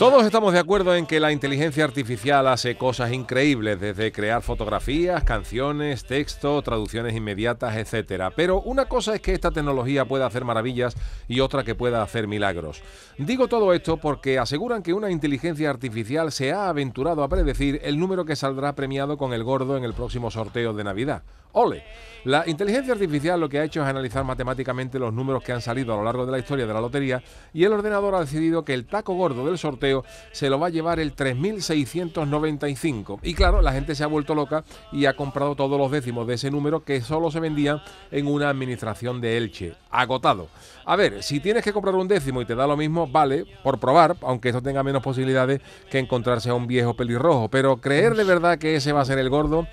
Todos estamos de acuerdo en que la inteligencia artificial hace cosas increíbles, desde crear fotografías, canciones, texto, traducciones inmediatas, etcétera. Pero una cosa es que esta tecnología pueda hacer maravillas y otra que pueda hacer milagros. Digo todo esto porque aseguran que una inteligencia artificial se ha aventurado a predecir el número que saldrá premiado con el gordo en el próximo sorteo de Navidad. ¡Ole! La inteligencia artificial lo que ha hecho es analizar matemáticamente los números que han salido a lo largo de la historia de la lotería y el ordenador ha decidido que el taco gordo del sorteo se lo va a llevar el 3695. Y claro, la gente se ha vuelto loca y ha comprado todos los décimos de ese número que solo se vendían en una administración de Elche. Agotado. A ver, si tienes que comprar un décimo y te da lo mismo, vale, por probar, aunque eso tenga menos posibilidades que encontrarse a un viejo pelirrojo. Pero creer de verdad que ese va a ser el gordo.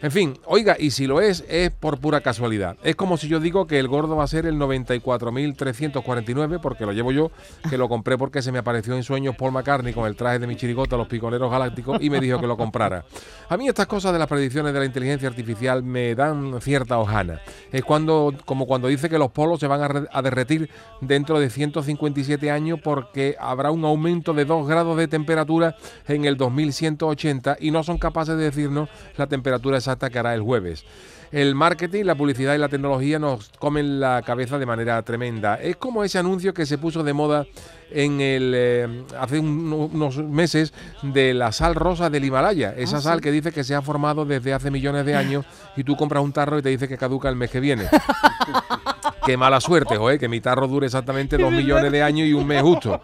En fin, oiga, y si lo es, es por pura casualidad. Es como si yo digo que el gordo va a ser el 94.349, porque lo llevo yo, que lo compré porque se me apareció en sueños Paul McCartney con el traje de mi chirigota, los picoleros galácticos, y me dijo que lo comprara. A mí estas cosas de las predicciones de la inteligencia artificial me dan cierta hojana. Es cuando, como cuando dice que los polos se van a, a derretir dentro de 157 años porque habrá un aumento de 2 grados de temperatura en el 2180 y no son capaces de decirnos la temperatura exacta que hará el jueves. El marketing, la publicidad y la tecnología nos comen la cabeza de manera tremenda. Es como ese anuncio que se puso de moda en el eh, hace un- unos meses de la sal rosa del Himalaya, esa sal que dice que se ha formado desde hace millones de años y tú compras un tarro y te dice que caduca el mes que viene. Qué mala suerte, joder, que mi tarro dure exactamente dos millones de años y un mes justo.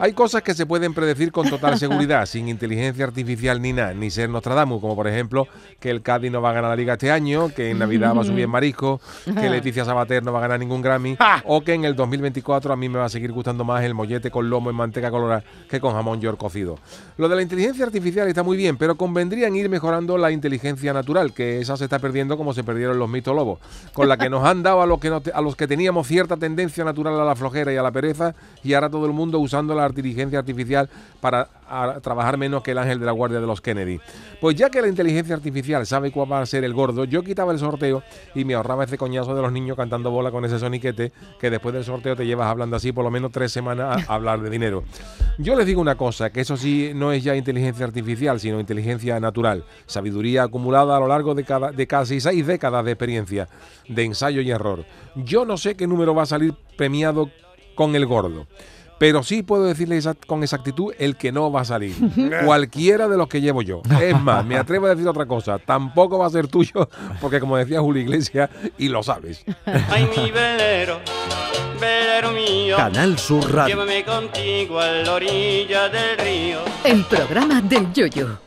Hay cosas que se pueden predecir con total seguridad, sin inteligencia artificial ni nada, ni ser Nostradamus, como por ejemplo que el Cádiz no va a ganar la liga este año, que en Navidad va a subir en marisco, que Leticia Sabater no va a ganar ningún Grammy, o que en el 2024 a mí me va a seguir gustando más el mollete con lomo en manteca colorada que con jamón york cocido. Lo de la inteligencia artificial está muy bien, pero convendría en ir mejorando la inteligencia natural, que esa se está perdiendo como se perdieron los mitos lobos, con la que nos han dado a los que, no te- a los que teníamos cierta tendencia natural a la flojera y a la pereza, y ahora todo el mundo usando la inteligencia artificial para a- trabajar menos que el ángel de la guardia de los Kennedy. Pues ya que la inteligencia artificial sabe cuál va a ser el gordo, yo quitaba el sorteo y me ahorraba ese coñazo de los niños cantando bola con ese soniquete que después del sorteo te llevas hablando así por lo menos tres semanas a, hablar de dinero. Yo les digo una cosa, que eso sí no es ya inteligencia artificial, sino inteligencia natural, sabiduría acumulada a lo largo de, cada, de casi seis décadas de experiencia, de ensayo y error. Yo no sé qué número va a salir premiado con el gordo. Pero sí puedo decirle exact- con exactitud el que no va a salir. Cualquiera de los que llevo yo. Es más, me atrevo a decir otra cosa. Tampoco va a ser tuyo, porque como decía Julio Iglesias, y lo sabes. Ay, mi velero, velero mío. Canal Sur Radio. Llévame contigo a la orilla del río. El programa del Yoyo.